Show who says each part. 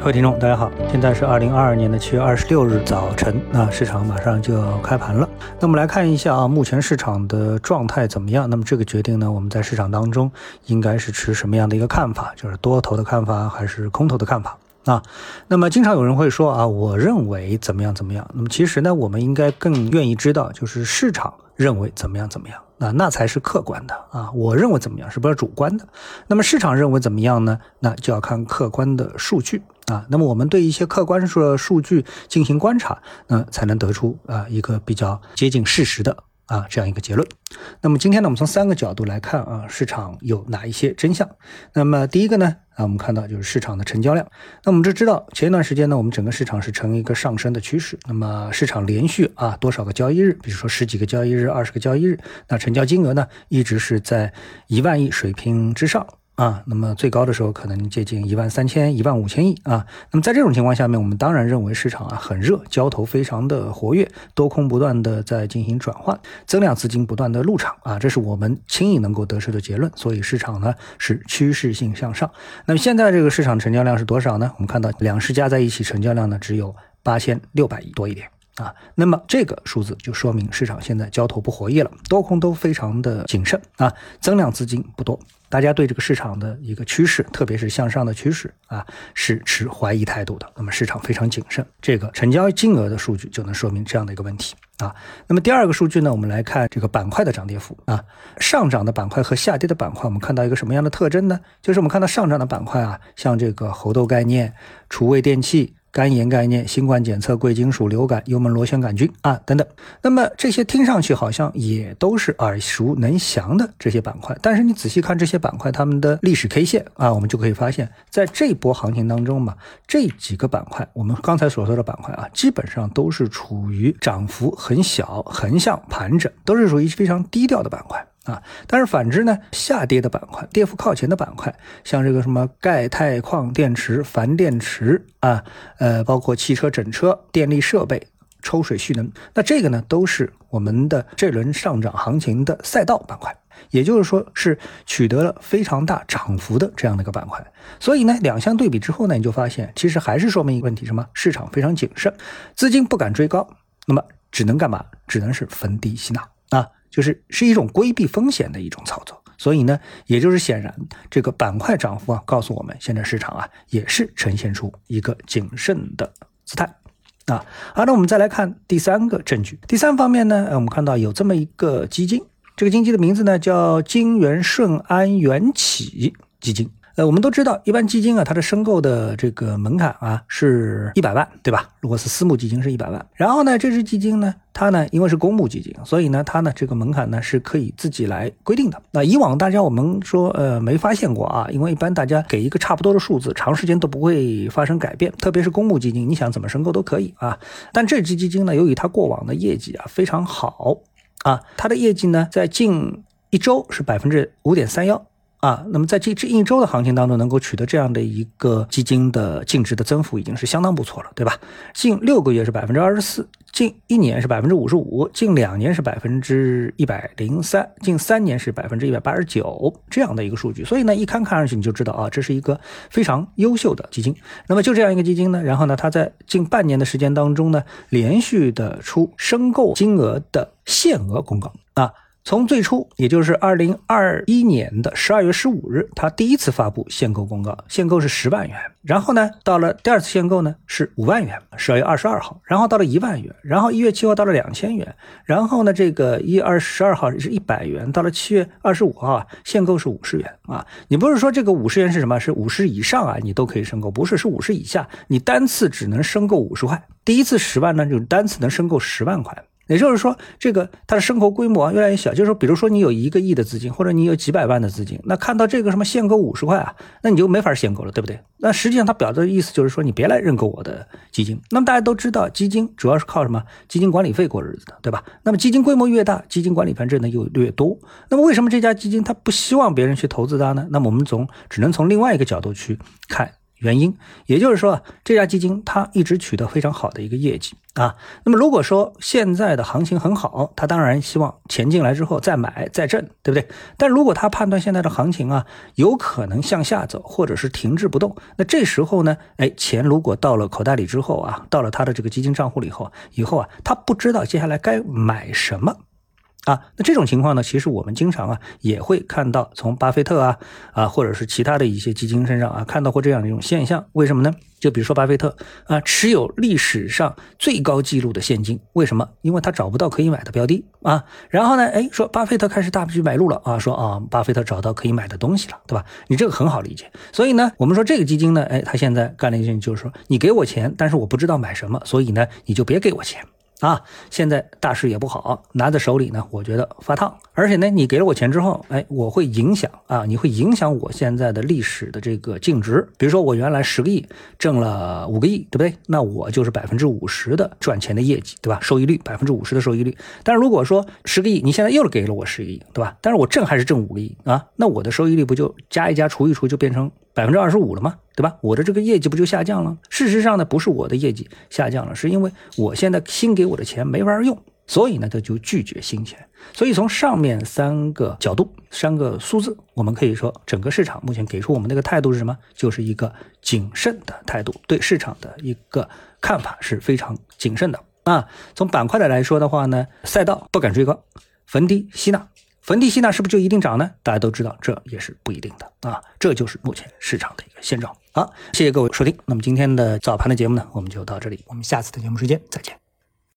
Speaker 1: 各位听众，大家好，现在是二零二二年的七月二十六日早晨，那市场马上就要开盘了。那我们来看一下啊，目前市场的状态怎么样？那么这个决定呢，我们在市场当中应该是持什么样的一个看法？就是多头的看法还是空头的看法啊？那么经常有人会说啊，我认为怎么样怎么样？那么其实呢，我们应该更愿意知道，就是市场认为怎么样怎么样。那那才是客观的啊！我认为怎么样是比较主观的，那么市场认为怎么样呢？那就要看客观的数据啊。那么我们对一些客观的数据进行观察，那才能得出啊一个比较接近事实的。啊，这样一个结论。那么今天呢，我们从三个角度来看啊，市场有哪一些真相？那么第一个呢，啊，我们看到就是市场的成交量。那我们就知道，前一段时间呢，我们整个市场是呈一个上升的趋势。那么市场连续啊多少个交易日，比如说十几个交易日、二十个交易日，那成交金额呢，一直是在一万亿水平之上。啊，那么最高的时候可能接近一万三千、一万五千亿啊。那么在这种情况下面，我们当然认为市场啊很热，交投非常的活跃，多空不断的在进行转换，增量资金不断的入场啊，这是我们轻易能够得出的结论。所以市场呢是趋势性向上。那么现在这个市场成交量是多少呢？我们看到两市加在一起成交量呢只有八千六百亿多一点。啊，那么这个数字就说明市场现在交投不活跃了，多空都非常的谨慎啊，增量资金不多，大家对这个市场的一个趋势，特别是向上的趋势啊，是持怀疑态度的。那么市场非常谨慎，这个成交金额的数据就能说明这样的一个问题啊。那么第二个数据呢，我们来看这个板块的涨跌幅啊，上涨的板块和下跌的板块，我们看到一个什么样的特征呢？就是我们看到上涨的板块啊，像这个猴痘概念、厨卫电器。肝炎概念、新冠检测、贵金属、流感、幽门螺旋杆菌啊等等，那么这些听上去好像也都是耳熟能详的这些板块，但是你仔细看这些板块它们的历史 K 线啊，我们就可以发现，在这波行情当中嘛，这几个板块，我们刚才所说的板块啊，基本上都是处于涨幅很小、横向盘整，都是属于非常低调的板块。啊，但是反之呢，下跌的板块，跌幅靠前的板块，像这个什么钙钛矿电池、钒电池啊，呃，包括汽车整车、电力设备、抽水蓄能，那这个呢，都是我们的这轮上涨行情的赛道板块，也就是说是取得了非常大涨幅的这样的一个板块。所以呢，两相对比之后呢，你就发现其实还是说明一个问题，什么？市场非常谨慎，资金不敢追高，那么只能干嘛？只能是逢低吸纳啊。就是是一种规避风险的一种操作，所以呢，也就是显然这个板块涨幅啊，告诉我们现在市场啊也是呈现出一个谨慎的姿态啊。好，那我们再来看第三个证据。第三方面呢，我们看到有这么一个基金，这个基金的名字呢叫金元顺安元起基金。呃，我们都知道，一般基金啊，它的申购的这个门槛啊是一百万，对吧？如果是私募基金是一百万。然后呢，这支基金呢，它呢因为是公募基金，所以呢，它呢这个门槛呢是可以自己来规定的。那以往大家我们说呃没发现过啊，因为一般大家给一个差不多的数字，长时间都不会发生改变。特别是公募基金，你想怎么申购都可以啊。但这支基金呢，由于它过往的业绩啊非常好啊，它的业绩呢在近一周是百分之五点三幺。啊，那么在这这一周的行情当中，能够取得这样的一个基金的净值的增幅，已经是相当不错了，对吧？近六个月是百分之二十四，近一年是百分之五十五，近两年是百分之一百零三，近三年是百分之一百八十九这样的一个数据。所以呢，一看看上去你就知道啊，这是一个非常优秀的基金。那么就这样一个基金呢，然后呢，它在近半年的时间当中呢，连续的出申购金额的限额公告啊。从最初，也就是二零二一年的十二月十五日，他第一次发布限购公告，限购是十万元。然后呢，到了第二次限购呢是五万元，十二月二十二号。然后到了一万元，然后一月七号到了两千元。然后呢，这个一月二十二号是一百元，到了七月二十五号啊，限购是五十元啊。你不是说这个五十元是什么？是五十以上啊，你都可以申购，不是，是五十以下，你单次只能申购五十块。第一次十万呢，就是单次能申购十万块。也就是说，这个它的申购规模越来越小。就是说，比如说你有一个亿的资金，或者你有几百万的资金，那看到这个什么限购五十块啊，那你就没法限购了，对不对？那实际上它表达的意思就是说，你别来认购我的基金。那么大家都知道，基金主要是靠什么？基金管理费过日子的，对吧？那么基金规模越大，基金管理费挣的又越多。那么为什么这家基金它不希望别人去投资它呢？那么我们从只能从另外一个角度去看。原因。也就是说，这家基金它一直取得非常好的一个业绩啊。那么如果说现在的行情很好，他当然希望钱进来之后再买再挣，对不对？但如果他判断现在的行情啊有可能向下走，或者是停滞不动，那这时候呢，哎，钱如果到了口袋里之后啊，到了他的这个基金账户里以后，以后啊，他不知道接下来该买什么。啊，那这种情况呢，其实我们经常啊也会看到，从巴菲特啊啊，或者是其他的一些基金身上啊，看到过这样的一种现象。为什么呢？就比如说巴菲特啊，持有历史上最高纪录的现金，为什么？因为他找不到可以买的标的啊。然后呢，哎，说巴菲特开始大举买入了啊，说啊，巴菲特找到可以买的东西了，对吧？你这个很好理解。所以呢，我们说这个基金呢，哎，他现在干了一件，就是说你给我钱，但是我不知道买什么，所以呢，你就别给我钱。啊，现在大势也不好，拿在手里呢，我觉得发烫。而且呢，你给了我钱之后，哎，我会影响啊，你会影响我现在的历史的这个净值。比如说，我原来十个亿挣了五个亿，对不对？那我就是百分之五十的赚钱的业绩，对吧？收益率百分之五十的收益率。但是如果说十个亿，你现在又给了我十个亿，对吧？但是我挣还是挣五个亿啊，那我的收益率不就加一加除一除就变成？百分之二十五了吗？对吧？我的这个业绩不就下降了？事实上呢，不是我的业绩下降了，是因为我现在新给我的钱没法用，所以呢，他就拒绝新钱。所以从上面三个角度、三个数字，我们可以说，整个市场目前给出我们那个态度是什么？就是一个谨慎的态度，对市场的一个看法是非常谨慎的啊。从板块的来说的话呢，赛道不敢追高，逢低吸纳。坟地吸纳是不是就一定涨呢？大家都知道，这也是不一定的啊。这就是目前市场的一个现状。好，谢谢各位收听。那么今天的早盘的节目呢，我们就到这里。我们下次的节目时间再见。